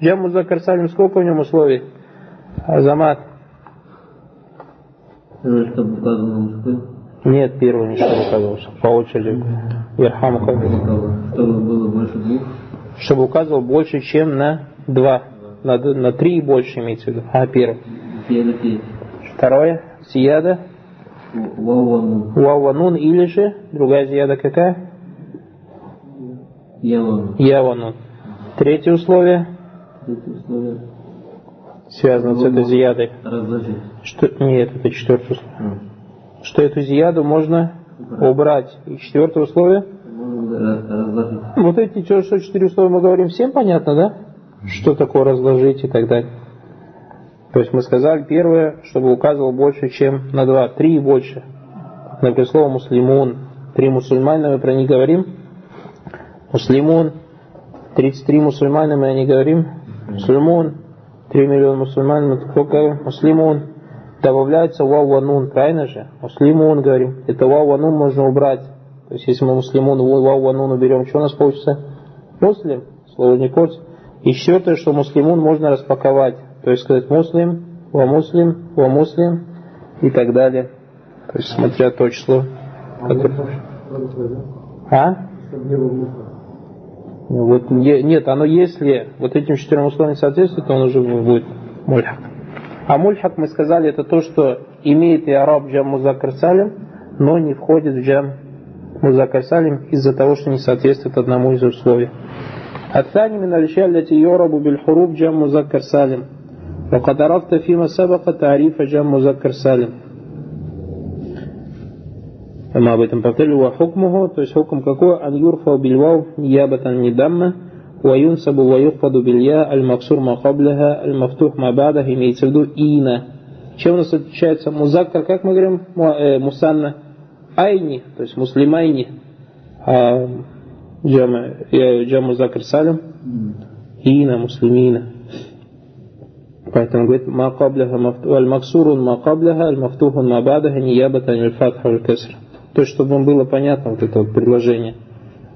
Джам Музакар Салим, сколько в нем условий? Азамат. Чтобы указано мужской. Нет, первый ничего указывался. По очереди. Верхаму Чтобы было больше двух. Чтобы указывал больше, чем на два. На, на три и больше имеется в виду. А, первый. Второе. Зияда. Вауану. Вауанун или же другая зияда какая? Явану. Яванун. Третье условие Третье условие. связано с этой зиядой. Разложить. Что, нет, это четвертое условие. Что эту зияду можно убрать. И четвертое условие. Разложить. Вот эти что, четыре условия мы говорим, всем понятно, да? Что такое разложить и так далее. То есть мы сказали первое, чтобы указывал больше, чем на два, три и больше. Например, слово муслимун. Три мусульмана, мы про них говорим. Муслимун. 33 мусульмана, мы о них говорим. Муслимун. 3 миллиона мусульман, мы только говорим. Муслимун. Добавляется вау ванун, правильно же? Муслимун говорим. Это вау ванун можно убрать. То есть если мы муслимун, вау ванун уберем, что у нас получится? Муслим. Слово не портит. И четвертое, что муслимун можно распаковать. То есть сказать муслим, ва муслим, ва муслим и так далее. То есть смотря то число. которое- А? Ну, Вот, е- нет, оно если вот этим четырем условиям соответствует, то он уже будет мульхак. А мульхак, мы сказали, это то, что имеет и араб джам музакар салим, но не входит в джам музакар салим из-за того, что не соответствует одному из условий. الثاني من الأشياء التي يعرب بالحروف جمع مذكر سالم وقد عرفت فيما سبق تعريف جمع مذكر سالم мы об этом повторили, وحكمه, то есть хукм какой, أن يرفع بالواو نيابة عن الدم وينسب ويخفض بالياء المكسور ما قبلها المفتوح ما بعده имеется в виду ина. Чем у нас отличается музаккар, как мы говорим, му- э, мусанна? Айни, то есть муслимайни. А джама, э, джам музаккар салим, ина, муслимина. Поэтому говорит, ما قبلها مفتوح, المكسور ما قبلها المفتوح ما بعدها نيابة عن الفتح والكسر. То есть, чтобы вам было понятно вот это вот предложение.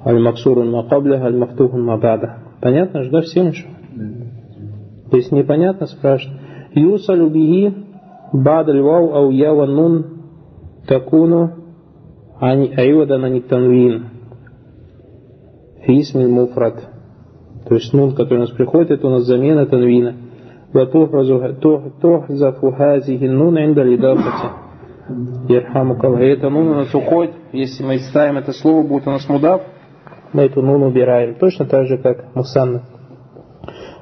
Аль-Максурун Макабля, Аль-Мафтухун Мабада. Понятно же, да, всем еще? Если непонятно, спрашивают. Юсалю биги бадаль вау ау я ван нун такуну айвада на танвин. Фисмиль муфрат. То есть нун, который у нас приходит, это у нас замена танвина. وتحذف هذه النون عند الإضافة Ерхаму И это нун у нас уходит. Если мы ставим это слово, будет у нас мудав, мы эту нун убираем. Точно так же, как мусанна.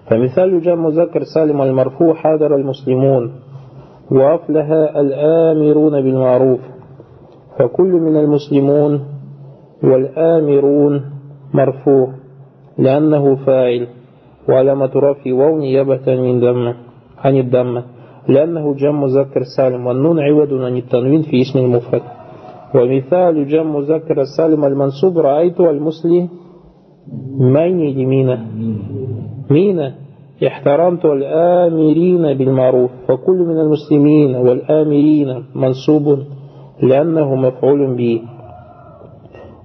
فمثال جمع مذكر سالم المرفوع حاضر المسلمون وأفلح الآمرون بالمعروف فكل من المسلمون والآمرون مرفوع لأنه فاعل وعلامة رفعه واو نيابة من دم عن الدم لأنه جمع مذكر سالم والنون عوض عن التنوين في اسم المفرد. ومثال جمع مذكر السالم المنصوب رأيت المسلم مين يمينه مين احترمت الآمرين بالمعروف فكل من المسلمين والآمرين منصوب لأنه مفعول به.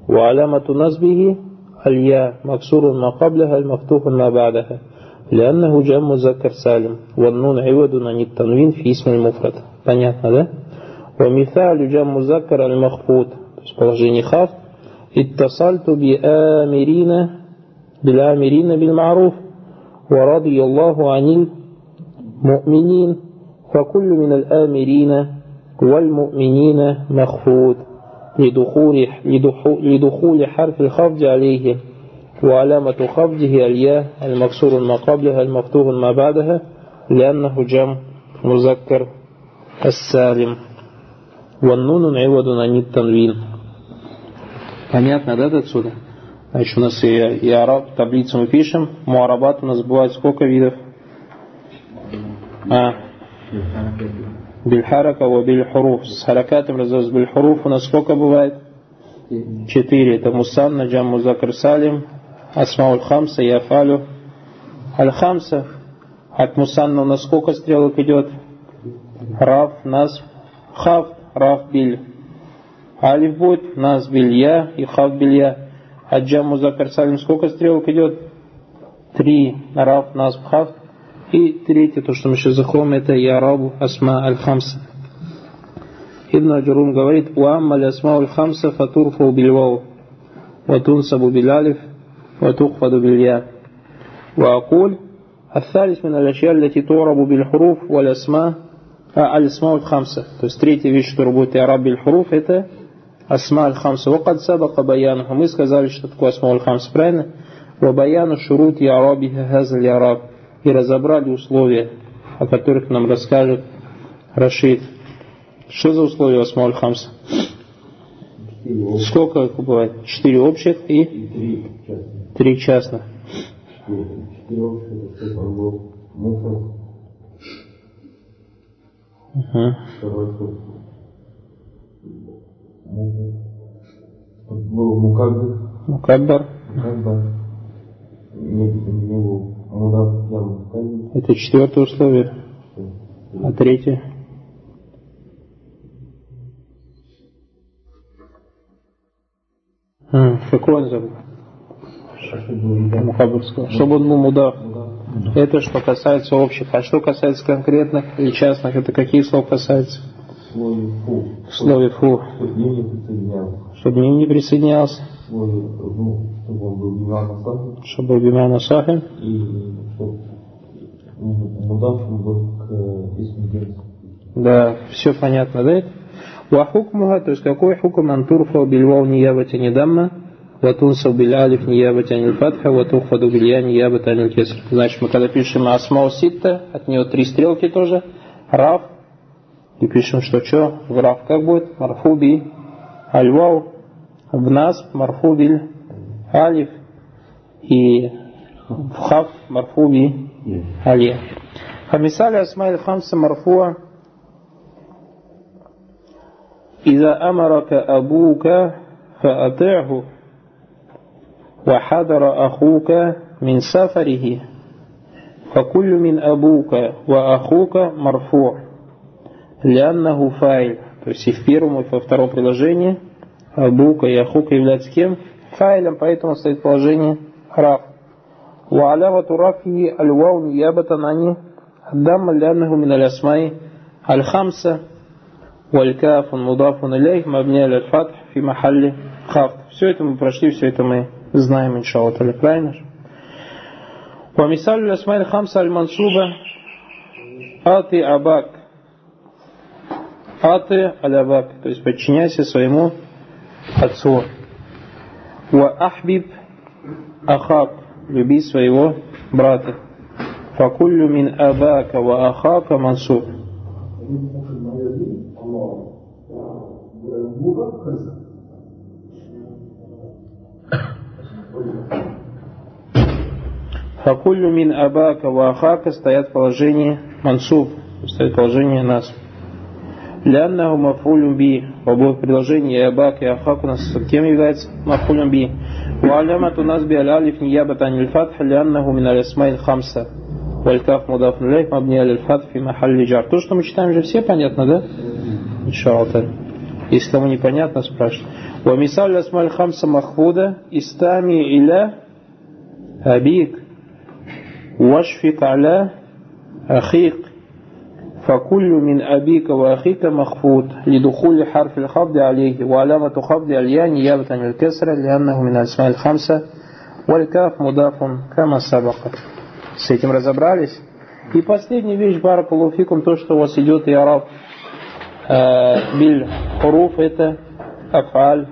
وعلامة نصبه الياء مكسور ما قبلها المفتوح ما بعدها. لأنه جمع مذكر سالم والنون عوض عن التنوين في اسم المفرد понятно да ومثال جمع مذكر المخفوض то есть положение خاف اتصلت بآمرين بالآمرين بالمعروف ورضي الله عن المؤمنين فكل من الآمرين والمؤمنين مخفوض لدخول, لدخول حرف الخفض عليه وعلامة خفضه الياء المكسور ما قبلها المفتوح ما بعدها لأنه جمع مذكر السالم والنون عوض عن التنوين Понятно, да, отсюда? Значит, у нас и, и араб, таблицу мы пишем. Муарабат у нас бывает сколько видов? А, бильхарака ва бильхуруф. С харакатом разобраться бильхуруф у нас сколько бывает? Четыре. Это мусанна, джам музакр салим, асмауль хамса и афалю. Аль-хамса. От мусанна у нас сколько стрелок идет? Раф, нас, хав, раф, биль. Алиф будет, нас, биль, я и хав, биль, я. От джам музакр салим сколько стрелок идет? три раб, насб, хаф. И третье, то, что мы сейчас заходим, это ярабу асма аль-хамса. Ибн Аджурум говорит, «Уамма лясма аль-хамса фатурфу бильвау, ватунсабу билялиф, ватухфаду билья». وأقول الثالث من الأشياء التي تعرب بالحروف والأسماء الأسماء الخمسة то есть третья вещь, которая будет ираб بالحروف это أسماء الخمسة وقد سبق بيانها мы сказали, что такое أسماء الخمسة правильно وبيان شروط إعرابها هذا الإعراب и разобрали условия, о которых нам расскажет Рашид. Что за условия Асмауль Хамса? Сколько их бывает? Четыре общих и три общих, это он был муфрад. Второй был. Не, не был это четвертое условие. А третье? А, какой он забыл? Мухаббарского. Чтобы он был мудав. Это что касается общих. А что касается конкретных и частных, это какие слова касаются? В слове фу. Чтобы ним не присоединялся чтобы он был бимяна Чтобы бимяна сахин. И чтобы мудаф был к Да, все понятно, да? Вахукмуха, то есть какой хукм антурфа бильвау ниябати недамма, ватунсал билялиф ниябати анил фатха, ватухфаду билья ниябати анил кеср. Значит, мы когда пишем асмау ситта, от него три стрелки тоже, раф, и пишем, что что, в раф как будет, марфуби, альвау, в нас марфубиль алиф и в хав марфуби али. فمثال أسماء الخمسة مرفوع إذا أمرك أبوك فأطعه وحضر أخوك من سفره فكل من أبوك وأخوك مرفوع لأنه فاعل то есть и в первом, и во втором приложении Абука и Ахука являются кем? Файлем, поэтому стоит положение раф. وعلامة رفعه الواو نيابة عن الدم لأنه من الأسماء الخمسة والكاف مضاف إليه مبني على الفتح في محل خفض все это мы прошли, все это мы знаем, иншаллах, правильно же? ومثال الأسماء الخمسة المنصوبة أطي أباك أطي الأباك то есть подчиняйся своему отцу. Ва ахбиб ахак, люби своего брата. Факуллю мин абака ва ахака Факулю мин абака ва ахака стоят в положении мансуб, стоит в положении нас. Ляннаху мафулюм би. В обоих предложениях и абак и ахак у нас кем является мафулюм би. Ва алямат у нас би алялиф ниябат аниль фатха ляннаху мин алисмаил хамса. Валькаф мудаф нуляйх мабни алиль фатх махалли джар. То, что мы читаем же все, понятно, да? Иншаллах. Если кому непонятно, спрашивают. ومثال الأسماء الخمسة مخفوضة استمع إلى أبيك واشفق على أخيك فكل من أبيك وأخيك مخفوض لدخول حرف الخفض عليه وعلامة خفض الياء نيابة عن الكسرة لأنه من الأسماء الخمسة والكاف مضاف كما سبق С этим разобрались. И последняя вещь, баракалуфикум, то, что у вас идет и араб э, биль хуруф, это афаль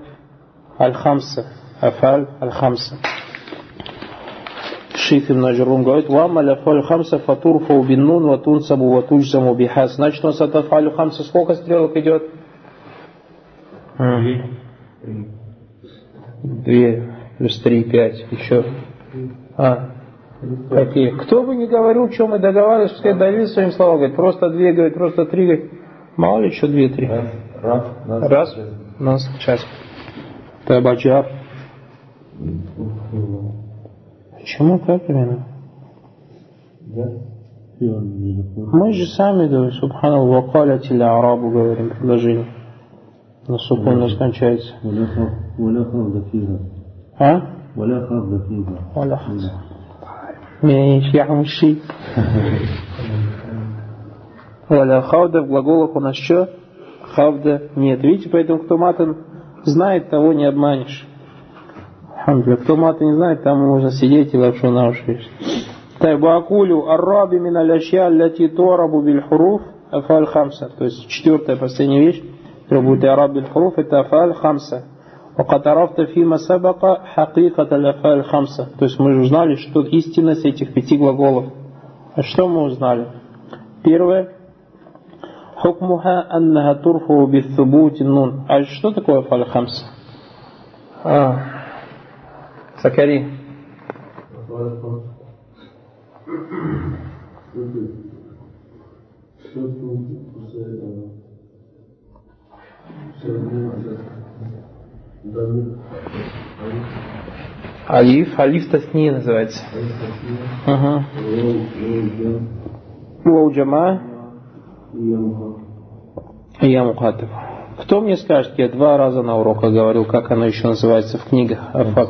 аль-хамса. Афаль аль-хамса. Шейх Ибн Аджурум говорит, «Вамма ляфалю хамса фатурфау биннун ватунсабу ватуджзаму бихас». Значит, у нас от афалю хамса сколько стрелок идет? Две плюс три, пять, еще. А, какие? Кто бы ни говорил, что мы договаривались, пускай Давид своим словам говорит, просто две, говорит, просто три, говорит. Мало ли, что две, три. Раз, раз, раз, нас, час. Табаджар. Почему как именно? Мы же сами говорим, субханаллах, вакаля тиля арабу говорим предложение. На сукон у нас кончается. А? Меньше, я мужчина. Валя хавда в глаголах у нас что? Хавда нет. Видите, поэтому кто матан знает, того не обманешь. Хамдля. Кто мата не знает, там можно сидеть и лапшу на уши. Тайбакулю арраби мин аляшья аллати торабу биль хуруф афаль хамса. То есть четвертая последняя вещь, которая будет араб биль хуруф, это афаль хамса. وقد عرفت فيما سبق حقيقة الأفعال الخمسة. То есть мы узнали, что истинность этих пяти глаголов. А что мы узнали? Первое. Хукмуха аннаха турфу бисубути нун. А что такое фаль хамс? А, Сакари. Алиф, алиф тасни называется. Алиф тасни. Ага. Уау джама. И я мухатов. Кто мне скажет, я два раза на уроках говорил, как оно еще называется в книгах Афак.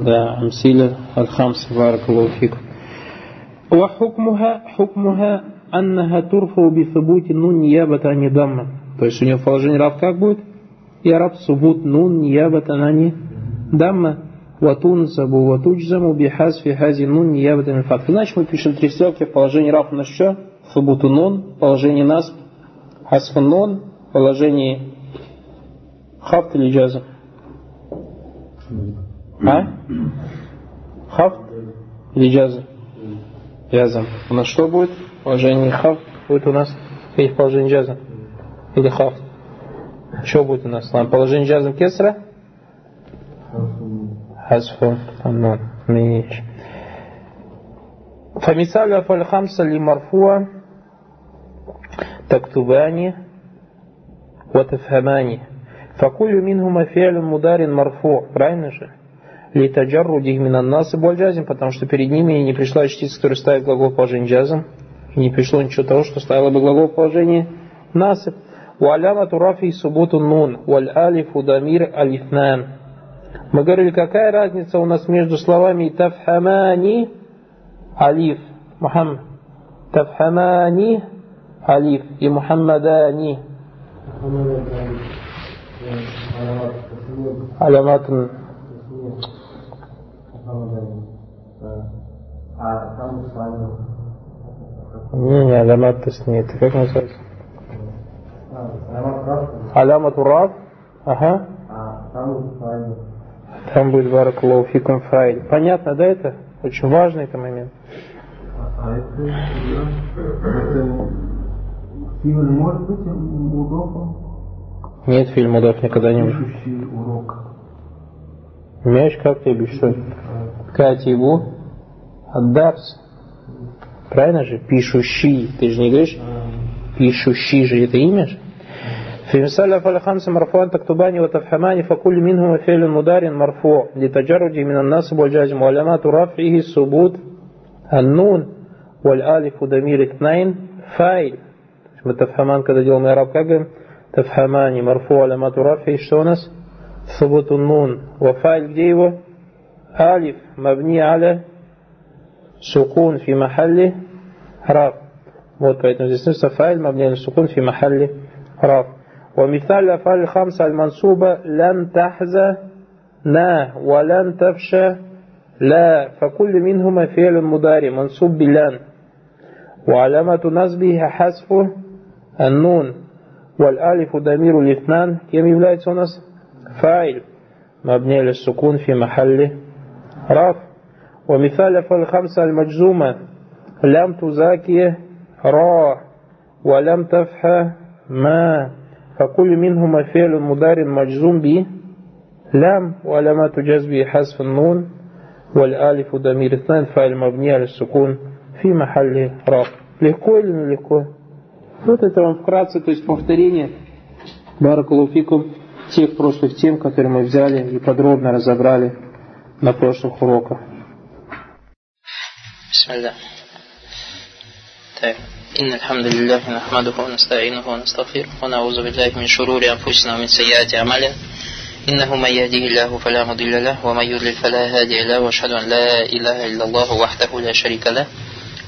Да, Амсиля, Алхамс, Варакалуфик. Вахукмуха, хукмуха, аннаха турфу бисубути нун ниябата ани дамма. То есть у него положение раб как будет? Я раб субут нун ниябата ани дамма. Ватунзабу ватуджзаму бихаз фи хази нун ниябата ани факт. Иначе мы пишем три ссылки в положении раб на что? Фабутунон положение нас Асфанон, положение Хафт или Джазм? А? Хафт или Джазм? Джазм. У нас что будет? Положение Хафт будет у нас или положение Джазм? Или Хафт? Что будет у нас? Положение Джазм Кесра? Хазфун. Хазфун. Меньше. فمثال فالخمسة لمرفوع تكتبان وتفهمان فكل منهما فعل مدار مرفوع правильно же لتجرده من الناصب والجازم потому что перед ними не пришла частица которая ставит глагол в положение джазм и не пришло ничего того что ставило бы глагол в положение насып وعلامة رفعه ثبوت النون والالف ضمير الاثنان Мы говорили, какая разница у нас между словами тафхамани алиф, Мухаммад, тафхамани алиф и Мухаммадани. Алямат. Не, не, алямат тасни. Это как называется? Алямат ураб. Ага. Там будет баракаллаху фикум файль. Понятно, да, это? Очень важный это момент. А это, это фильм может быть удобным? Нет, фильм удов никогда не будет. урок. Мяч как ты обещал? Катибу Аддарс. Правильно же? Пишущий. Ты же не говоришь? Пишущий же это имя же? في مثال أفعال خمسة مرفوعا تكتبان وتفهمان فكل منهما فعل مضارع مرفوع لتجرده من النصب والجازم وعلامات رفعه الثبوت النون والالف ضمير اثنين فاعل мы تفهمان когда делаем ираб как говорим تفهمان مرفوع علامات رفعه что у нас ثبوت النون وفاعل где его алиф مبني على سكون في محل رفع вот поэтому здесь написано фаиль مبني على سكون في محل رفع ومثال الأفعال الخمسة المنصوبة لن تحزى نا ولن تفشى لا فكل منهما فعل مضارع منصوب بلن وعلامة نصبه حذف النون والألف ضمير الاثنان كم является у нас فاعل مبني للسكون في محل رفع ومثال الأفعال الخمسة المجزومة لم تزاكي را ولم تفحى ما فكل منهما فعل مضارع مجزوم به لام وعلامات جزمه حذف النون والالف ضمير اثنان فاعل مبني على السكون في محل رفع легко или не легко вот это вам вкратце то есть повторение баракалуфикум тех прошлых тем которые мы взяли и подробно разобрали на прошлых уроках بسم الله طيب إن الحمد لله نحمده ونستعينه ونستغفره ونعوذ بالله من شرور أنفسنا ومن سيئات أعمالنا. إنه من يهده الله فلا مضل له ومن يضلل فلا هادي له وأشهد أن لا إله إلا الله وحده لا شريك له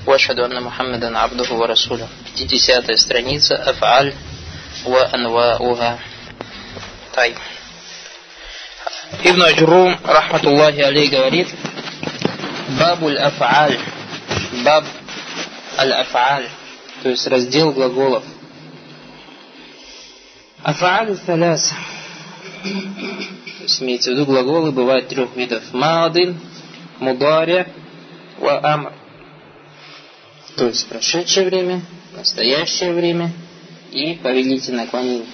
وأشهد أن محمدا عبده ورسوله. 50 страница أفعال وأنواؤها طيب. ابن جروم رحمة الله عليه говорит باب الأفعال باب الأفعال то есть раздел глаголов. Аф'аль саляс, то есть имеется в виду глаголы бывают трех видов. Маадин, мудари, ва амр. То есть прошедшее время, настоящее время и повелительное наклонение.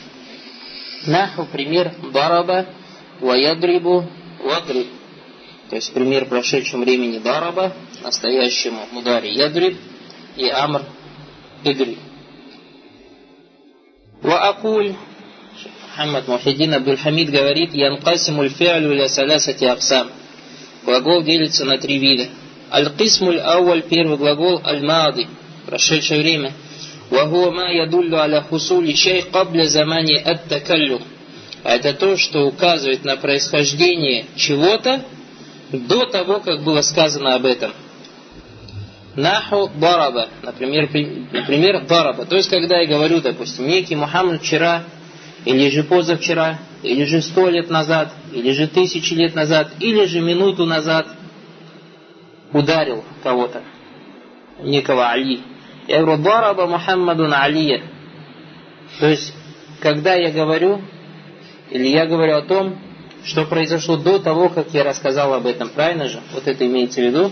Наху, пример, дараба, Ваядрибу вадриб. То есть пример прошедшем времени дараба, настоящему мудари ядриб и амр Ва акуль Мухаммад Мухиддин Абдул-Хамид говорит, Янкасимуль фи'лю ля салясати аксам. Глагол делится на три вида. Аль-Кисмуль Ауаль, первый глагол, Аль-Мади, прошедшее время. Вахуа ма ядуллю аля хусули шей кабля замани ат-такаллюм а это то, что указывает на происхождение чего-то до того, как было сказано об этом. Наху бараба, например, например, бараба. То есть, когда я говорю, допустим, некий Мухаммад вчера, или же позавчера, или же сто лет назад, или же тысячи лет назад, или же минуту назад ударил кого-то, некого Али. Я говорю, бараба Мухаммадун Алия. То есть, когда я говорю, или я говорю о том, что произошло до того, как я рассказал об этом. Правильно же? Вот это имеется в виду.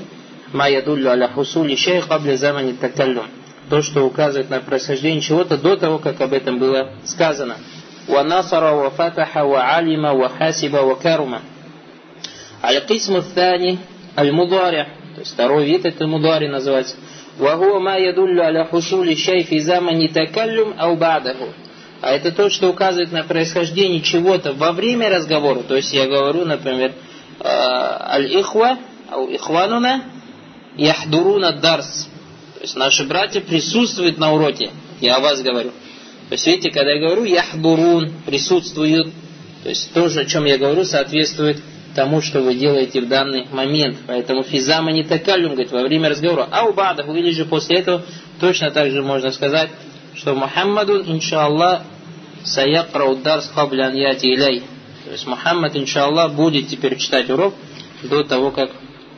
Ма ядуллю аля хусули шей кабля замани такаллюм. То, что указывает на происхождение чего-то до того, как об этом было сказано. Алима, ва хасиба, ва карума. Аль-Кисму Thani, Аль-Мудари, то есть второй вид это Мудари называется. Ма ядуллю аля хусули шей фи замани такаллюм ау бадаху а это то, что указывает на происхождение чего-то во время разговора. То есть я говорю, например, э, аль-ихва, ихвануна, яхдуруна дарс. То есть наши братья присутствуют на уроке. Я о вас говорю. То есть видите, когда я говорю яхдурун, присутствуют, то есть то о чем я говорю, соответствует тому, что вы делаете в данный момент. Поэтому физама не такалюм, говорит, во время разговора. А у бадаху, или же после этого, точно так же можно сказать, что Мухаммаду, иншаллах, саякрау дарс хаблян яти илей. То есть Мухаммад, иншаллах, будет теперь читать урок до того, как,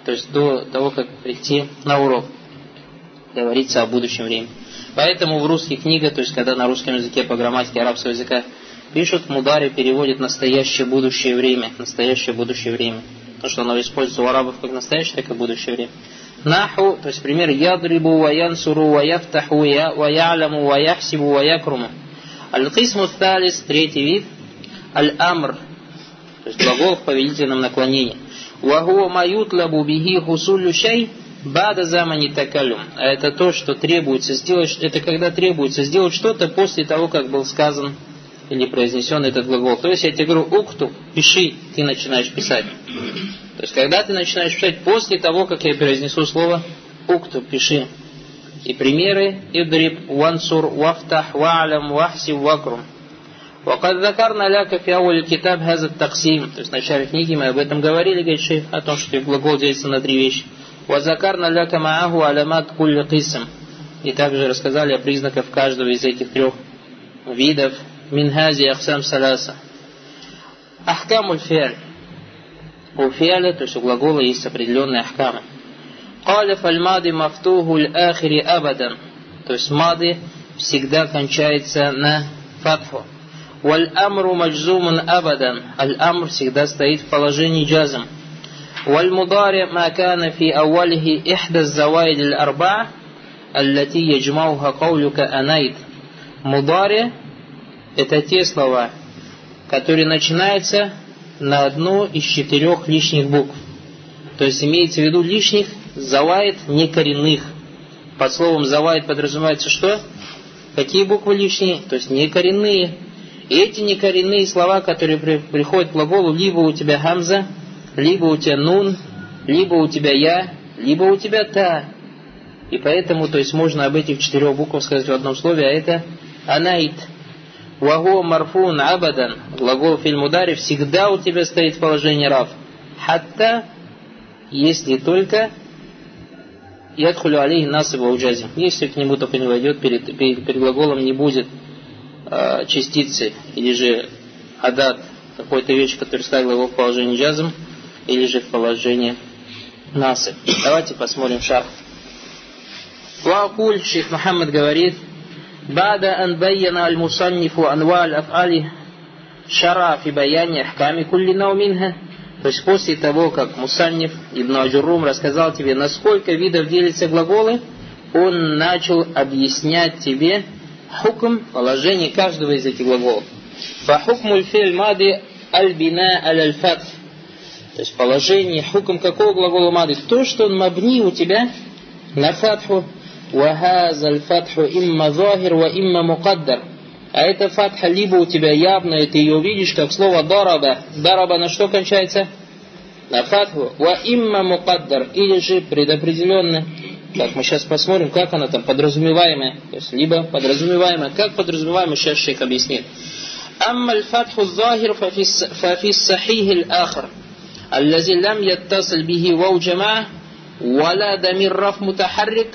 то есть до того, как прийти на урок. Говорится о будущем времени. Поэтому в русских книгах, то есть когда на русском языке по грамматике арабского языка пишут, мудари переводит настоящее будущее время. Настоящее будущее время. То, что оно используется у арабов как настоящее, так и будущее время. Наху, то есть пример ядрибу, ва янсуру, ва яфтаху, ва яляму, ва яхсибу, ва якруму. Аль-Кисму третий вид, Аль-Амр, то есть глагол в повелительном наклонении. Вахуа маютлабу бихи хусулю шей, бада замани такалюм. А это то, что требуется сделать, это когда требуется сделать что-то после того, как был сказан или произнесен этот глагол. То есть я тебе говорю, укту, пиши, ты начинаешь писать. То есть, когда ты начинаешь писать после того, как я произнесу слово «укту», пиши. И примеры «идриб», «вансур», «вафтах», «ва'лям», «вахси», «вакрум». وقد ذكرنا لك في أول الكتاب هذا التقسيم то есть в начале книги мы об этом говорили, говорит шейх, о том, что глагол делится на три вещи. وذكرنا لك معه علامات كل قسم и также рассказали о признаках каждого из этих трех видов минхази ахсам саласа. Ахкамуль фиаль у фиаля, то есть у глагола есть определенные ахкамы. Каля фальмады мафтуху ахири абадан. То есть мады всегда кончается на фатху. Валь амру маджзуман абадан. Аль амр всегда стоит в положении джазм. Валь мудари ма кана фи ауалихи ихда заваид аль арба аллати яджмауха каулюка анайд. Мудари – это те слова, которые начинаются на одну из четырех лишних букв. То есть имеется в виду лишних завайд некоренных. Под словом завайд подразумевается что? Какие буквы лишние? То есть некоренные. коренные и эти некоренные слова, которые при, приходят к глаголу, либо у тебя хамза, либо у тебя нун, либо у тебя я, либо у тебя та. И поэтому, то есть можно об этих четырех буквах сказать в одном слове, а это анаит. Вагу марфун абадан. Глагол фильмудари всегда у тебя стоит в положении рав. Хатта, если только ядхулю алейхи насыба уджазим. Если к нему только не войдет, перед, перед, перед глаголом не будет э, частицы, или же адат, какой-то вещь, которая ставила его в положение джазм, или же в положение насып. Давайте посмотрим шарх. Ваакуль, шейх Мухаммад говорит, بعد أن بين المصنف أنواع الأفعال شرع في بيان أحكام كل نوع منها то есть после того, как Мусанниф Ибн Аджурум рассказал тебе, насколько видов делятся глаголы, он начал объяснять тебе хукм, положение каждого из этих глаголов. Фахукмуль филь мади аль-бина аль-фатх. То есть положение, хукм какого глагола мады? То, что он мабни у тебя на фатху. Вахаза аль-фатху имма захир ва имма мукаддар. А это фатха либо у тебя явно, ты ее увидишь, как слово дараба. Дараба на что кончается? На фатху. Ва имма мукаддар. Или же предопределенно. Как мы сейчас посмотрим, как она там подразумеваемая. То есть, либо подразумеваемая. Как подразумеваемая, сейчас шейх объяснит. أما الفتح الظاهر ففي, ففي الصحيح الآخر الذي لم يتصل به واو جماعة ولا ضمير رف متحرك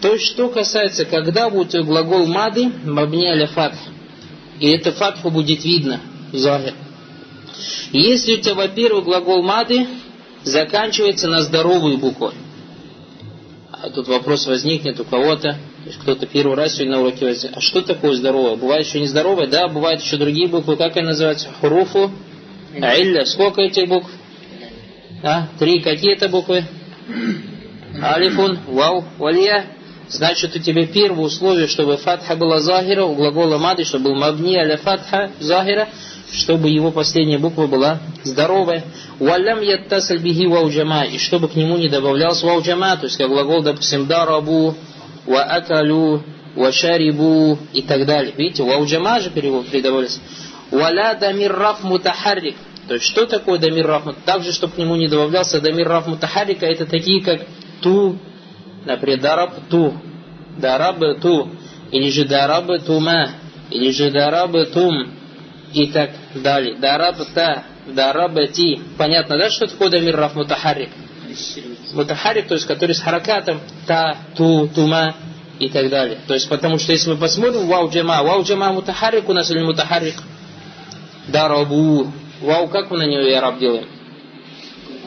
то есть, что касается, когда будет глагол мады, мабни аля фатх, и это фатху будет видно, захир. Если у тебя, во-первых, глагол мады заканчивается на здоровую букву, а тут вопрос возникнет у кого-то, кто-то первый раз сегодня на уроке возьмет, а что такое здоровое? Бывает еще нездоровое? Да, бывают еще другие буквы, как они называются? Хуруфу, Илля, сколько этих букв? А, три, какие это буквы? Алифун, вау, валия, Значит, у тебя первое условие, чтобы фатха была захира, у глагола мады, чтобы был мабни аля фатха захира, чтобы его последняя буква была здоровая. Уалям яттасаль биги вауджама, и чтобы к нему не добавлялся вауджама, то есть как глагол, допустим, дарабу, ва акалю, ва шарибу и так далее. Видите, вауджама же перевод придавались. Валя дамир раф мутахаррик. То есть, что такое дамир раф? Также, чтобы к нему не добавлялся дамир раф мутахаррика, это такие, как ту, Например, дараб ту, дараб ту, или же дараб тума, или же дараб тум, и так далее. Дараб та, дараб ти. Понятно, да, что такое дамир раф мутахарик? Мутахарик, то есть который с харакатом та, ту, тума и так далее. То есть потому что если мы посмотрим вау джама, вау джама мутахарик у нас или мутахарик? Дарабу. Вау, как мы на него яраб делаем?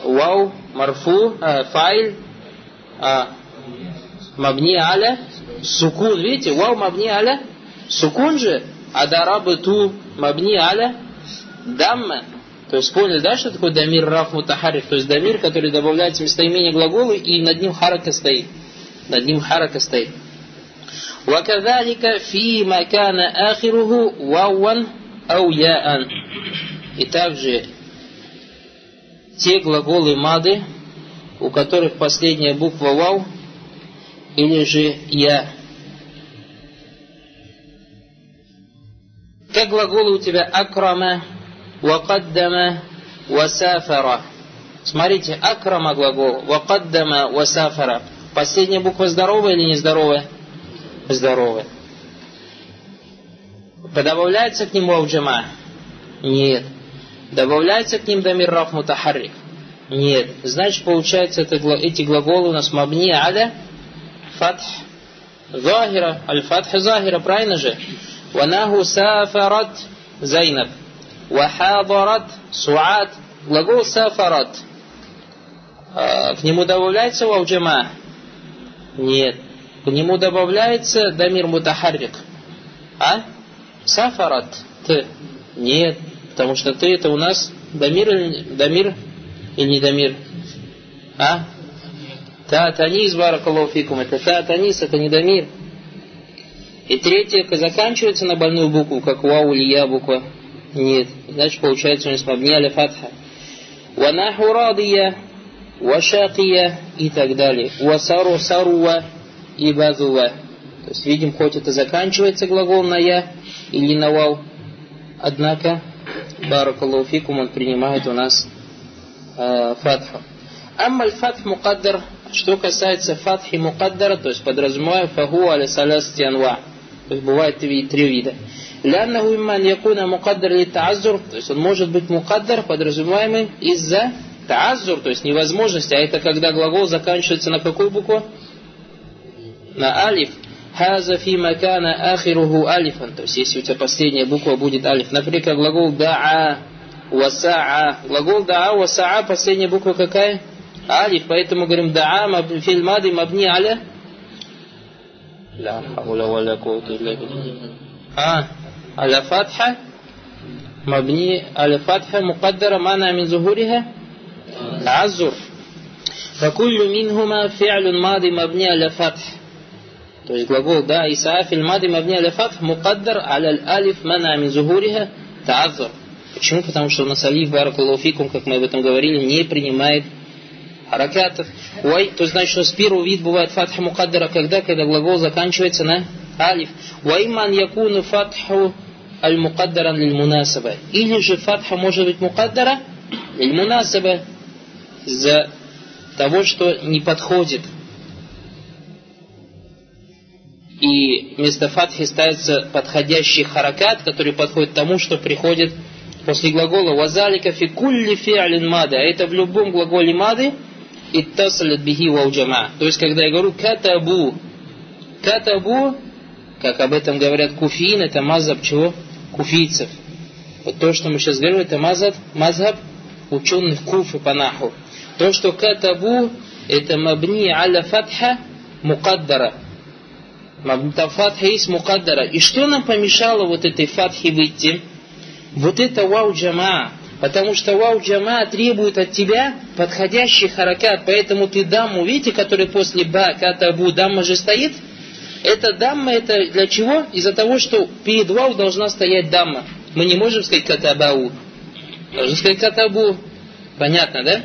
Вау, марфу, а, файль, а, мабни аля сукун. Видите, вау мабни аля сукун же, а дарабы ту мабни аля дамма. То есть поняли, да, что такое дамир раф мутахариф? То есть дамир, который добавляется местоимение глагола и над ним харака стоит. Над ним харака стоит. وكذلك فيما كان آخره واوا أو яан. И также те глаголы мады, у которых последняя буква вау или же я. Как глаголы у тебя акрама, вакаддама, васафара. Смотрите, акрама глагол, вакаддама, васафара. Последняя буква здоровая или нездоровая? Здоровая. Добавляется к нему ауджама? Нет. Добавляется к ним дамир раф мутахаррик? Нет. Значит, получается, это, эти глаголы у нас мабни ада фатх Захира, аль-фатх захира, правильно же? Ванаху сафарат Зайнаб. Вахадарат Суат. Глагол сафарат. А, к нему добавляется вауджама? Нет. К нему добавляется дамир мутахаррик. А? Сафарат. Ты. Нет. Потому что ты это у нас дамир или дамир или не дамир? А? Та танис, баракалуфикум, это та танис, это не дамир. И третье заканчивается на больную букву, как вау или я буква. Нет. Значит, получается у нас мабни аля фатха. Ванаху радия, вашакия и так далее. Васару саруа и базува. То есть, видим, хоть это заканчивается глагол на я или на вау, однако, баракалуфикум, он принимает у нас э, фатху. Аммаль фатх мукаддар что касается фатхи мукаддара, то есть подразумевая фаху аля салясти анва. То есть бывает три, вида. Ляннаху имман якуна мукаддар ли таазур, то есть он может быть мукаддар, подразумеваемый из-за таазур, то есть невозможности, а это когда глагол заканчивается на какую букву? На алиф. Хаза фи макана ахируху алифан. То есть если у тебя последняя буква будет алиф. Например, глагол да'a, васа'a. Глагол да'a, васа'a, последняя буква какая? Алиф. Поэтому говорим да'a филь мади мабни аля. لا حول ولا قوة إلا بالله آه على فتحة مبني على فتحة مقدرة معنى من ظهورها تعذر فكل منهما فعل ماضي مبني على فتح то есть глагол да Исаа филь мади мабни аля фатх мукаддар аля алиф мана мин зухуриха таазур. Почему? Потому что у нас алиф баракулуфикум, как мы об этом говорили, не принимает харакатов. Уай, то значит, что с первого вид бывает фатха мукаддара, когда, когда глагол заканчивается на алиф. Уайман якуну фатху аль мукаддаран лиль мунасаба. Или же фатха может быть мукаддара лиль мунасаба за того, что не подходит и вместо фатхи ставится подходящий харакат, который подходит тому, что приходит после глагола «вазалика фи кулли мады», а это в любом глаголе мады «иттасалят бихи вауджама». То есть, когда я говорю «катабу», «катабу», как об этом говорят куфиин, это мазаб чего? Куфийцев. Вот то, что мы сейчас говорим, это мазаб, мазаб ученых куфы по наху. То, что катабу, это мабни аля фатха мукаддара. Там фатха есть мукаддара. И что нам помешало вот этой фатхи выйти? Вот это вау джама. Потому что вау джама требует от тебя подходящий харакат. Поэтому ты дамму, видите, который после ба, катабу, дамма же стоит? Это дамма, это для чего? Из-за того, что перед вау должна стоять дамма. Мы не можем сказать катабау. Должны сказать катабу. Понятно, да?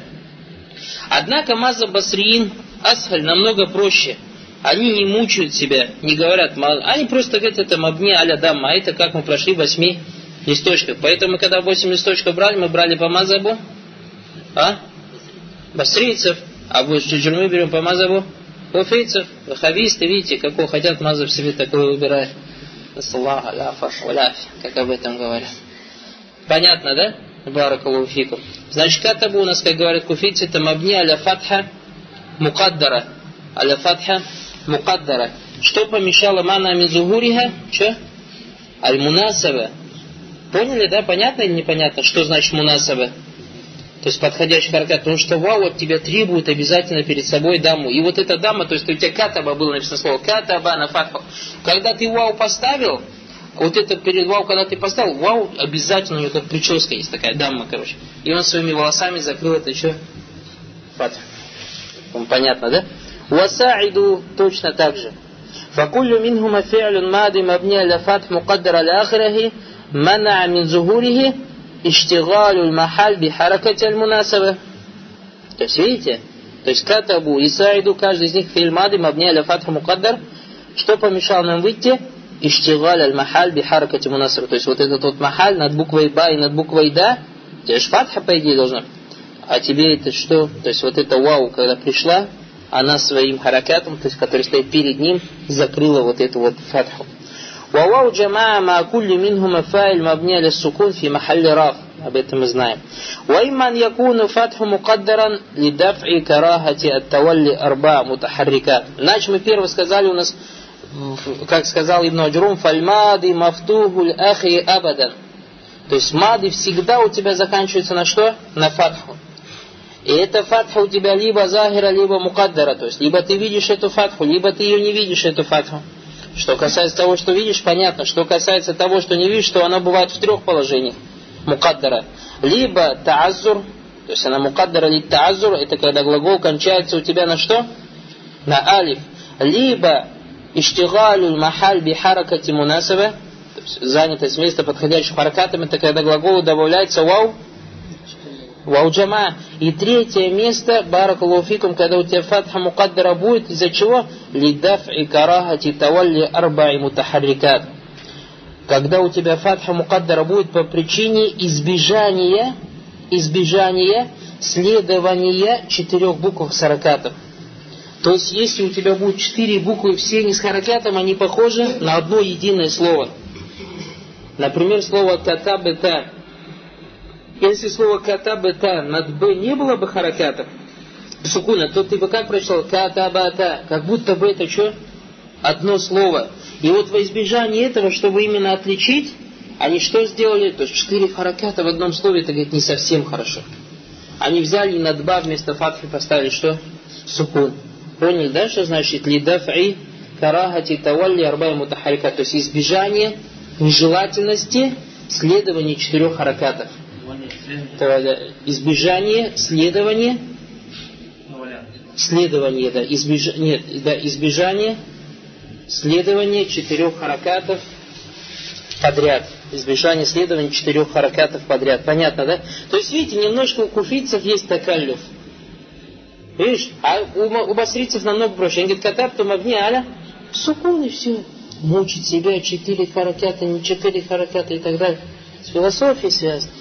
Однако маза басриин асхаль намного проще – они не мучают себя, не говорят, они просто говорят, это мабни аля дамма, а это как мы прошли восьми листочках. Поэтому, когда восемь листочков брали, мы брали по мазабу, а? Басрийцев, а в мы берем по мазабу куфейцев, вахависты, видите, какого хотят мазаб себе такое выбирают. Как об этом говорят. Понятно, да? Баракалуфикум. Значит, катабу у нас, как говорят куфийцы, это мабни аля фатха мукаддара. Аля фатха мукаддара. Что помешало мана мизугуриха? Что? Аль-мунасаба. Поняли, да? Понятно или непонятно, что значит мунасаба? То есть подходящий харакат. Потому что вау от тебя требует обязательно перед собой даму. И вот эта дама, то есть у тебя катаба было написано слово катаба на фатху. Когда ты вау поставил, вот это перед вау, когда ты поставил, вау, обязательно у него как прическа есть такая дама, короче. И он своими волосами закрыл это что? Фатх. Понятно, да? وساعدوا точно так же. فكل منهما فعل ماضي مبني على فتح مقدر على آخره منع من ظهوره اشتغال المحل بحركة المناسبة то есть видите то есть катабу и саиду каждый из них фильм мады мабни аля фатха мукаддар что помешало нам выйти иштигаль аль махаль би харакати мунасаба то есть вот этот вот махаль над буквой ба и над буквой да тебе же фатха по идее должна а тебе это что то есть вот это вау когда пришла она своим харакатом, то есть который стоит перед ним, закрыла вот эту вот фатху. Валау джамаа ма кулли минху мафаиль мабния лиссукун фи махалли раф. Об этом мы знаем. Вайман якуну фатху мукаддаран лидафи карахати от тавалли арба мутахаррикат. Иначе мы первое сказали у нас, как сказал Ибн Аджрум, фальмады мафтухуль ахи абадан. То есть мады всегда у тебя заканчивается на что? На фатху. И эта фатха у тебя либо захира, либо мукаддара. То есть либо ты видишь эту фатху, либо ты ее не видишь, эту фатху. Что касается того, что видишь, понятно. Что касается того, что не видишь, то она бывает в трех положениях. Мукаддара. Либо таазур, то есть она мукаддара ли таазур, это когда глагол кончается у тебя на что? На алиф. Либо иштигалю махаль бихаракати мунасаба, занятость места подходящим харакатом, это когда глаголу добавляется вау, Вауджама. И третье место, баракалуфикум, когда у тебя фатха мукаддара будет, из-за чего? Лидаф и карахати тавалли арбаи мутахаррикат. Когда у тебя фатха мукаддара будет по причине избежания, избежания следования четырех букв саракатов. То есть, если у тебя будет четыре буквы, все не с харакятом, они похожи на одно единое слово. Например, слово катабета. Если слово катабета над б не было бы харакятом, сукуна, то ты бы как прочитал катабата, как будто бы это что? Одно слово. И вот во избежание этого, чтобы именно отличить, они что сделали? То есть четыре хараката в одном слове, это, говорит, не совсем хорошо. Они взяли над ба вместо фатхи поставили что? Сукун. Поняли, да, что значит лидафи карахати тавалли арбай мутахарика, то есть избежание нежелательности следования четырех харакатов. Избежание следования следование, да, избеж... нет, да, избежание следования четырех харакатов подряд. Избежание следования четырех харакатов подряд. Понятно, да? То есть, видите, немножко у куфийцев есть такалюф. Видишь? А у, у басрицев намного проще. Они говорят, катаб, то магни, аля, сукун и все. Мучить себя, четыре харакята, не четыре харакята и так далее. С философией связано.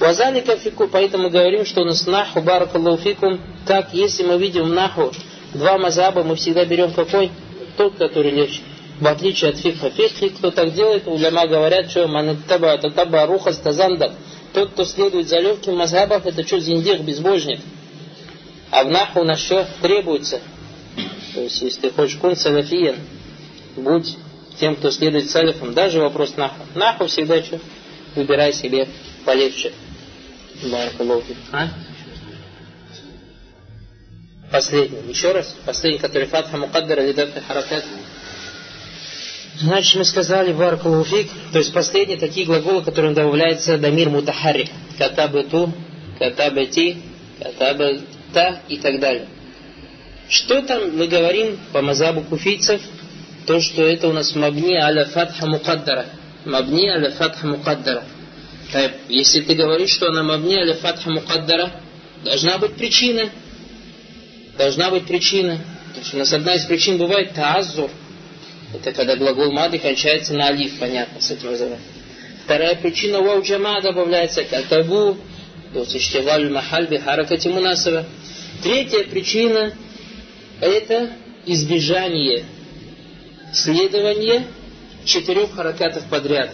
Вазалика фику, поэтому говорим, что у нас наху, баракаллаху так, если мы видим наху два мазаба, мы всегда берем какой? Тот, который легче. В отличие от фикха. Фикхи, кто так делает, уляма говорят, что манаттаба, татаба, руха, стазанда. Тот, кто следует за легким мазхабом, это что, зиндих, безбожник. А в наху у нас что требуется? То есть, если ты хочешь кун салафиен, будь тем, кто следует салифам. Даже вопрос наху. Наху всегда что? Выбирай себе полегче. А? Последний. Еще раз. Последний, который фатха мукаддара или дафи харакат. Значит, мы сказали баракалуфик, то есть последние такие глаголы, которым добавляется дамир мутахарик. Катабы ту, катабы ти, катабы та и так далее. Что там мы говорим по мазабу куфийцев? То, что это у нас мабни аля фатха мукаддара. Мабни аля фатха мукаддара. Если ты говоришь, что она мабни аля фатха мукаддара, должна быть причина. Должна быть причина. То есть у нас одна из причин бывает таазур. Это когда глагол мады кончается на алиф, понятно, с этим называем. Вторая причина вау джама добавляется катабу, то есть иштиваль махаль бихаракати мунасава. Третья причина это избежание следования четырех харакатов подряд.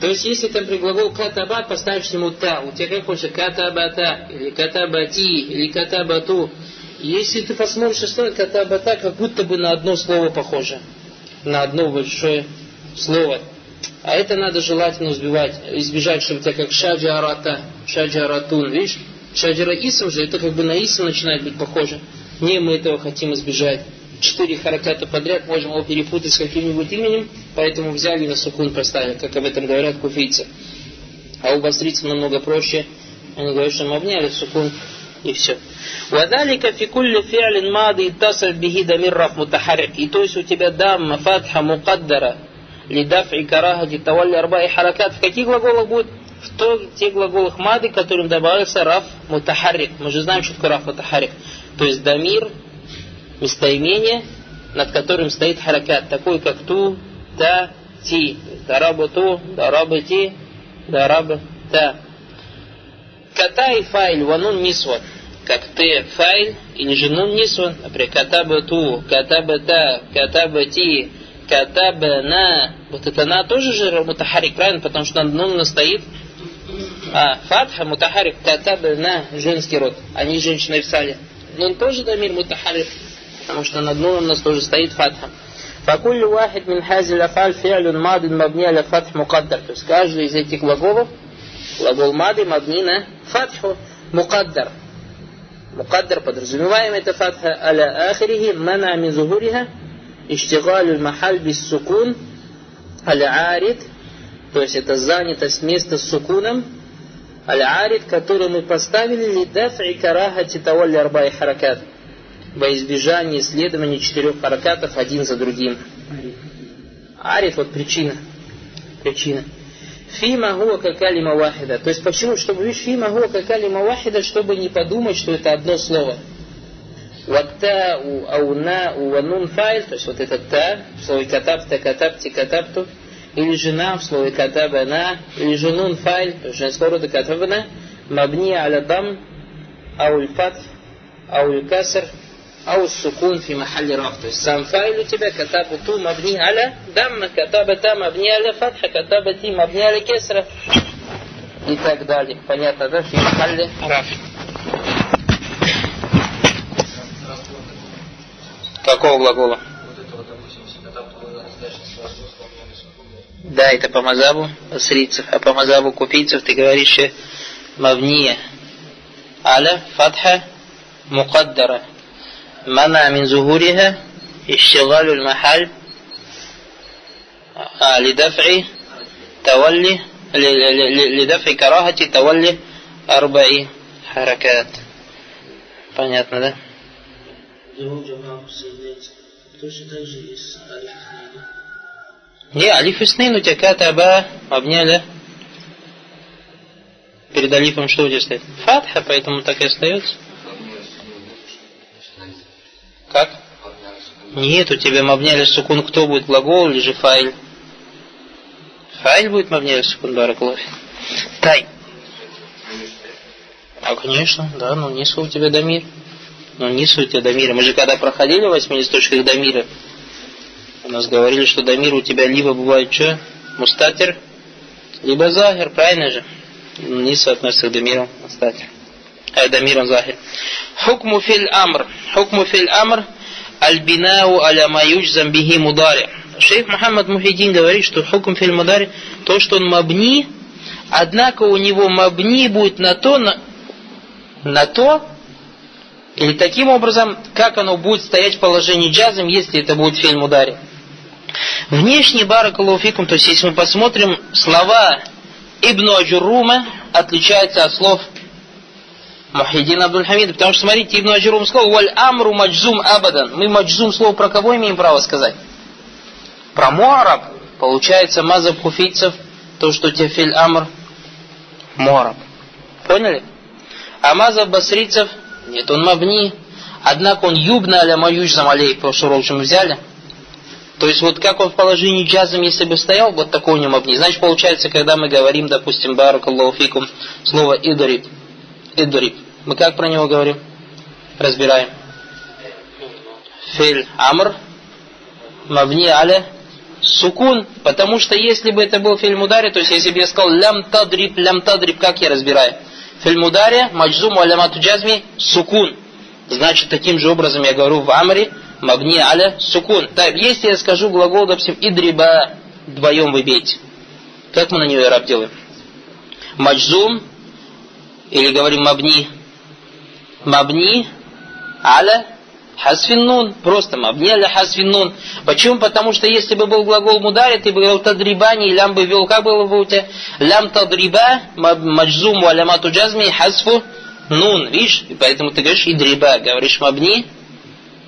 То есть, если там при глагол катабат поставишь ему та, у тебя как хочется катабата, или катабати, или катабату. Если ты посмотришь, что катабата, как будто бы на одно слово похоже. На одно большое слово. А это надо желательно избивать, избежать, чтобы у тебя как шаджарата, шаджаратун, видишь? Шаджара исм же, это как бы на исм начинает быть похоже. Не, мы этого хотим избежать четыре хараката подряд, можем его перепутать с каким-нибудь именем, поэтому взяли на сукун поставили, как об этом говорят куфийцы. А у бастрицев намного проще. Они говорят, что мы обняли сукун и все. Вадалика фи кулли фи'лин мади иттасаль бихи дамир раф мутахарик. И то есть у тебя дамма, фатха, мукаддара, лидафи карахати, тавалли арбаи харакат. В каких глаголах будет? В то, тех глаголах мады, которым добавился раф мутахарик. Мы же знаем, что такое раф мутахарик. То есть дамир, местоимение, над которым стоит харакат, такой как ту, та, ти. Дараба ту, дараба ти, дараба та. Ката и файль, ванун нисван. Как ты файль или же нун нисван. Например, катаба ту, катаба та, катаба ти, катаба на. Вот это на тоже же мутахарик, правильно? Потому что нун стоит а, фатха, мутахарик, катаба на, женский род. Они женщины написали. Нун тоже дамир мутахарик потому что над нуном у нас тоже стоит фатха. Факуль вахид мин хази афаль фиалю мадин мабни аля фатх мукаддар. То есть каждый из этих глаголов, глагол мады мабни на фатху мукаддар. Мукаддар подразумеваем это фатха аля ахирихи мана мин зухуриха иштигалю махаль бис сукун аля арид. То есть это занятость места с сукуном аля арид, который мы поставили лидаф и карахати тавалли арбай харакат. Во избежание исследования четырех харакатов один за другим. Ариф, вот причина. Причина. Фима гуа какалима вахида. То есть почему? Чтобы видишь фима гуа какалима вахида, чтобы не подумать, что это одно слово. Ватта у ауна у ванун файл, то есть вот это та, в слове катабта, катабти, катабту, или жена в слове катабана, или женун файл, то женского рода катабана, мабни аля дам, ауль фат, ауль каср, ау сукун фи махалли раф. То есть сам файл у тебя катаба ту мабни аля дамма, катаба та мабни аля фатха, катаба ти мабни аля кесра и так далее. Понятно, да? Фи махалли раф. Какого глагола? Да, это по мазабу срицев, а по мазабу купийцев ты говоришь мавния. Аля, фатха, мукаддара. منع من ظهورها اشتغال المحل لدفع تولي لدفع كراهة تولي أربع حركات Понятно, да? Не, алиф и снейн у тебя катаба обняли. Перед алифом что у тебя стоит? Фатха, поэтому так и остается. Как? Нет, у тебя мабняли сукун кто будет, глагол или же файль? Файль будет мабняли сукун баракулафи. Тай. А, конечно, да, но нису у тебя дамир. Но нису у тебя дамир. Мы же когда проходили восьми листочках дамира, у нас говорили, что дамир у тебя либо бывает что? Мустатер, либо захер, правильно же? Нису относится к дамиру мустатер. Он захер. Хукму филь амр. Хукму филь амр аль-бинау аля ма юджзам бихи мудари. Шейх Мухаммад Мухидин говорит, что хукм филь мудари, то, что он مبني, однако у него مبني будет на то, на, на то, или таким образом, как оно будет стоять в положении جزم, если это будет فعل مضارع. Внешне بارك الله فيكم, то есть если мы посмотрим, слова Ибн Аджурума отличаются от слов Мухиддин Абдуль-Хамид, потому что, смотрите, Ибн Аджурум сказал, «والأمر مجزوم أبدا». Мы مجزوم слово про кого имеем право сказать? Про Муараб. Получается, мазаб хуфийцев, то, что тефиль амр, Муараб. Поняли? А мазаб басрицев, нет, он мабни. Однако он юбна аля маюш замалей, урок мы взяли. То есть вот как он в положении джазом, если бы стоял, вот такой у него мабни. Значит, получается, когда мы говорим, допустим, баракаллаху фикум, слово идриб, идриб, мы как про него говорим? Разбираем. Филь амр, мавни аля, сукун, потому что если бы это был фильм ударе, то есть если бы я сказал лям тадриб, лям тадриб, как я разбираю? Фильм ударе, маджзум, алямату джазми, сукун. Значит, таким же образом я говорю в амре, мабни аля, сукун. Так, если я скажу глагол, допустим, идриба, вдвоем вы бейте. Как мы на нее раб делаем? Маджзум, или говорим мабни, мабни аля хасфин Просто мабни аля хасфин Почему? Потому что если бы был глагол мудари, ты бы говорил тадрибани, лям бы вел, как было бы у тебя? Лям тадриба, маджзум валямату джазми, хасфу нун. Видишь? И поэтому ты говоришь идриба, говоришь мабни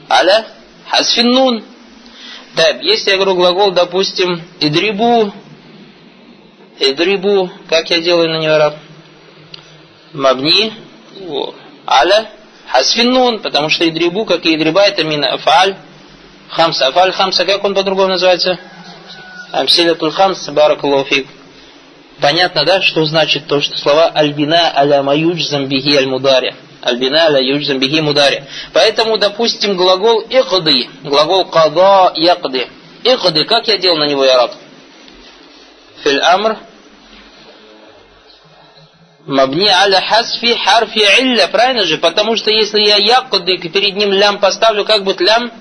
аля хасфин нун. Так, если я говорю глагол, допустим, идрибу, идрибу, как я делаю на него раб? Мабни, аля хасфин потому что идрибу, как и идриба, это мин афаль хамса. Афаль хамса, как он по-другому называется? Амсилятуль хамс, баракаллаху Понятно, да, что значит то, что слова альбина аля маюдж замбихи аль мудари. Альбина аля юдж замбихи мудари. Поэтому, допустим, глагол икды, глагол када якды. Икды, как я делал на него яраб? فعل أمر مبني على حذف حرف العلة, правильно же? Потому что если я يقضي перед ним لم поставлю, как будет لم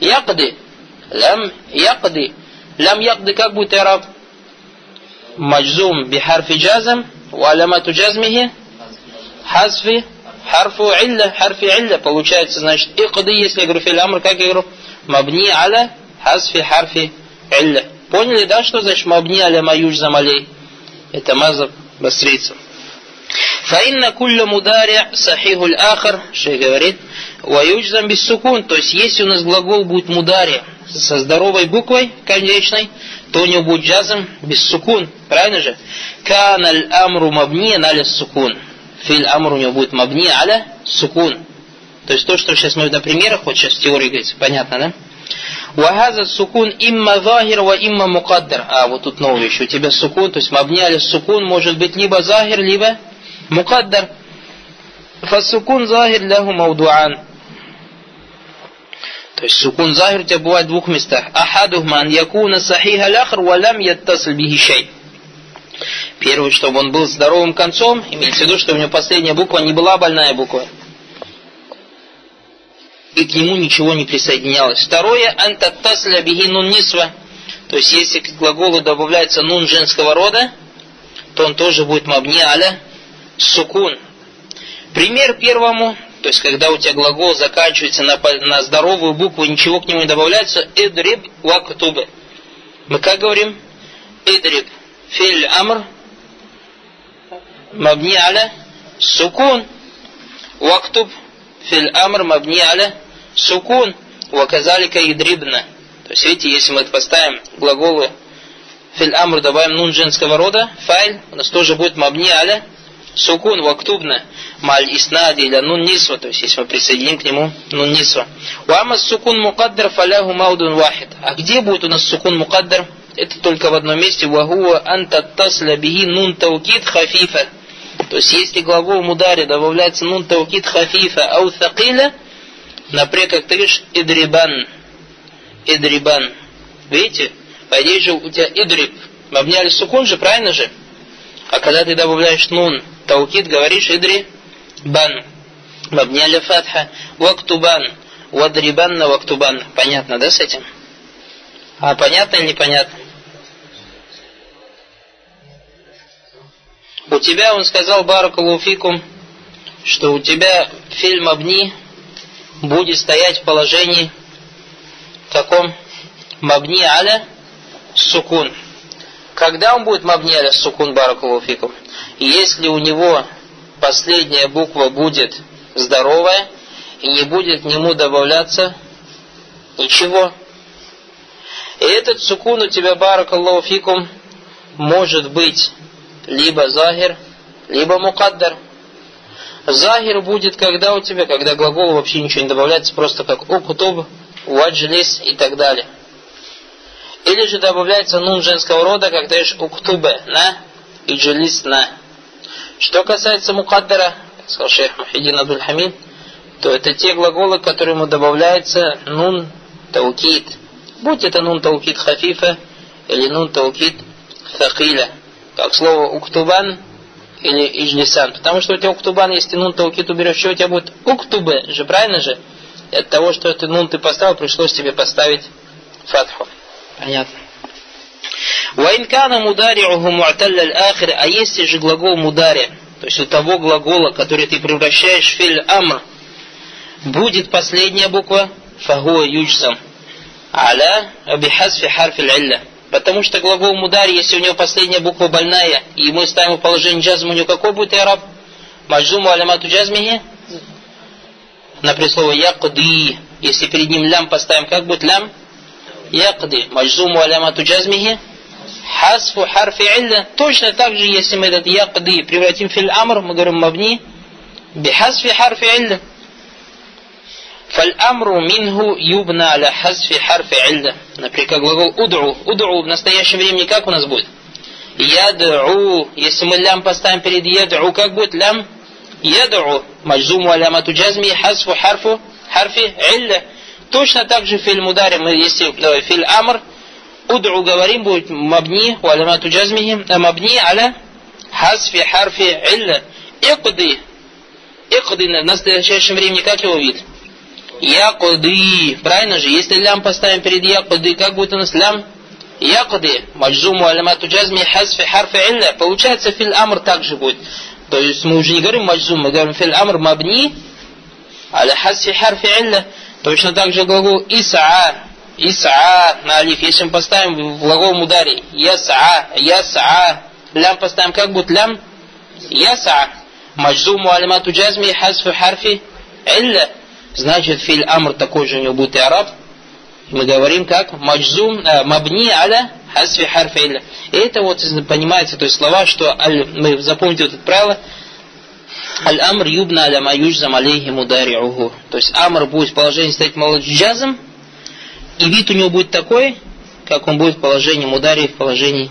يقض؟ لم يقض. لم يقض как будет إعراب? مجزوم بحرف جزم، وعلامة جزمه حذف حرف العلة، حرف العلة. Получается, значит, اقض, если я говорю فعل أمر, как я говорю? Мабни аля хасфи харфи илля. Поняли, да, что значит мабни аля маюж замалей? Это мазаб басрийцев. Фаинна кулля мударя сахихуль ахар, шейх говорит, ваюджзам без сукун, то есть если у нас глагол будет мудари со здоровой буквой конечной, то у него будет джазм без сукун, правильно же? Каналь амру мабни аля сукун. Филь амр у него будет мабни аля сукун. То есть то, что сейчас мы на примерах, вот сейчас в теории говорится, понятно, да? Вахаза сукун имма захир ва имма мукаддар. А, вот тут новый еще. У тебя сукун, то есть мабни аля сукун может быть либо захир, либо مقدر فالسكون ظاهر له موضوعان То есть сукун захир у тебя бывает в двух местах. Ахадухма ан якуна сахиха ляхр валям яттасл бихи Первый, чтобы он был здоровым концом, имеется в виду, что у него последняя буква не была больная буква. И к нему ничего не присоединялось. Второе, антаттасля бихи нун нисва. То есть, если к глаголу добавляется нун женского рода, то он тоже будет мабни аля сукун. Пример первому, то есть когда у тебя глагол заканчивается на, на здоровую букву, ничего к нему не добавляется, идриб вактубы. Мы как говорим? Идриб филь амр мабни аля сукун. Вактуб филь амр мабни аля сукун. Ваказалика идрибна. То есть, видите, если мы поставим глаголы филь амр, добавим нун женского рода, файль, у нас тоже будет мабни аля сукун вактубна маль иснади или нун нисва, то есть если мы присоединим к нему нун нисва. Уама сукун мукаддар фаляху маудун вахид. А где будет у нас сукун мукаддар? Это только в одном месте. Вахуа анта тасля бихи нун таукид хафифа. То есть если глагол мудари добавляется нун таукид хафифа ау thaqila, например, как ты говоришь идрибан. Идрибан. Видите? По идее же у тебя идриб. Мы обняли сукун же, правильно же? А когда ты добавляешь нун, таукид, говоришь идри бан. Мабни фатха. Вактубан. Вадрибанна вактубан. Понятно, да, с этим? А понятно или непонятно? У тебя, он сказал, Баракалуфикум, что у тебя фильм Абни будет стоять в положении каком? Мабни аля сукун. Когда он будет мабни аля сукун баракулуфикум? Если у него последняя буква будет здоровая и не будет к нему добавляться ничего. И этот сукун у тебя, баракаллаху может быть либо захир, либо мукаддар. Захир будет когда у тебя, когда глагол вообще ничего не добавляется, просто как укутуб, ваджлис и так далее. Или же добавляется нун женского рода, как даешь уктубе на и джелис на. Что касается мукаддара, как сказал шейх Мухиддин Абдул Хамид, то это те глаголы, к которым добавляется нун таукид. Будь это нун таукид хафифа или нун таукид thaqila, как слово уктубан или иджлисан. Потому что у тебя уктубан, если ты нун таукид уберешь, что у тебя будет уктубе, же правильно же? И от того, что это нун ты поставил, пришлось тебе поставить фатху. Понятно. Ваинкана мудариуху му'талля аль-ахир, а если же глагол мудари, то есть у того глагола, который ты превращаешь в филь амр, будет последняя буква фагуа юджсам. Аля бихасфи харфи илля. Потому что глагол мудари, если у него последняя буква больная, и мы ставим в положение джазма, у него какой будет араб? Маджуму алямату джазмихи? Например, слово якды. Если перед ним лям поставим, как будет лям? Якды. Маджуму алямату джазмихи? Хасфу харфи илля. Точно так же, если мы этот якды превратим в филь амр, мы говорим мабни بحذف حرف العلة. فالأمر منه يبنى على حذف حرف العلة. Например, как глагол удру. Удру в настоящем времени как у нас будет? يدعو. Если мы لم поставим перед يدعو, как будет لم? يدع. مجزوم وعلامة جزمه حذف حرف حرف العلة. Точно так же فعل مضارع, мы если давай, فعل أمر, ادع говорим, будет مبني، وعلامة جزمه, а مبني على حذف حرف العلة. اقض. اقض в настоящем времени как его вид? يقضي. Правильно же? Если لم поставим перед يقضي, как будет у нас لم? يقض. مجزوم وعلامة جزمه حذف حرف العلة. Получается فعل أمر также будет. То есть мы уже не говорим مجزوم, мы говорим فعل أمر مبني على حذف حرف العلة. Точно так же глагол اسع. اسع на ألف. Если мы поставим глагол مضارع. يسعى. يسعى. Лям поставим, как будет лям? Ясаа. Маджзуму алямату джазми хазфи харфи илля значит филь амр такой же у него будет и араб. Мы говорим как маджзум, э, мабни аля хасфи харфа илля. И это вот понимается, то есть слова, что мы запомните вот это правило, аль амр юбна аля маюджзам алейхи мудариуху. То есть амр будет в положении стоять джазом, и вид у него будет такой, как он будет в положении мудари в положении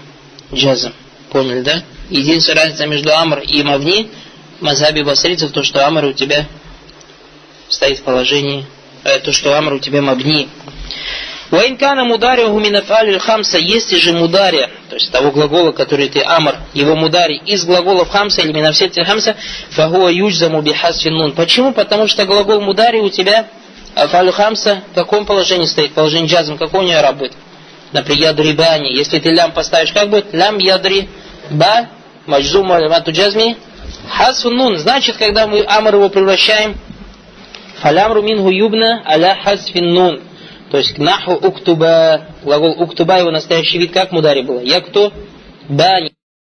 джазом. Поняли, да? Единственная разница между амр и мавни, мазаби басрицев, то, что амр у тебя стоит в положении э, то, что амр у тебя мабни. Ваинкана мудариуху минафалю хамса, если же мудари, то есть того глагола, который ты амр, его мудари из глаголов хамса или минавсетин хамса, фагуа юджзаму бихасфин нун. Почему? Потому что глагол мудари у тебя, афалю хамса, в каком положении стоит? Положение джазм, какой у нее работает? Например, ядрибани. Если ты лям поставишь, как будет? Лям ядри ба маджзум алимату джазми хасфун нун. Значит, когда мы амр его превращаем, фалямру мингу юбна аля хасфин нун. То есть наху уктуба, глагол уктуба, его настоящий вид как мудари было? Я кто? Бани.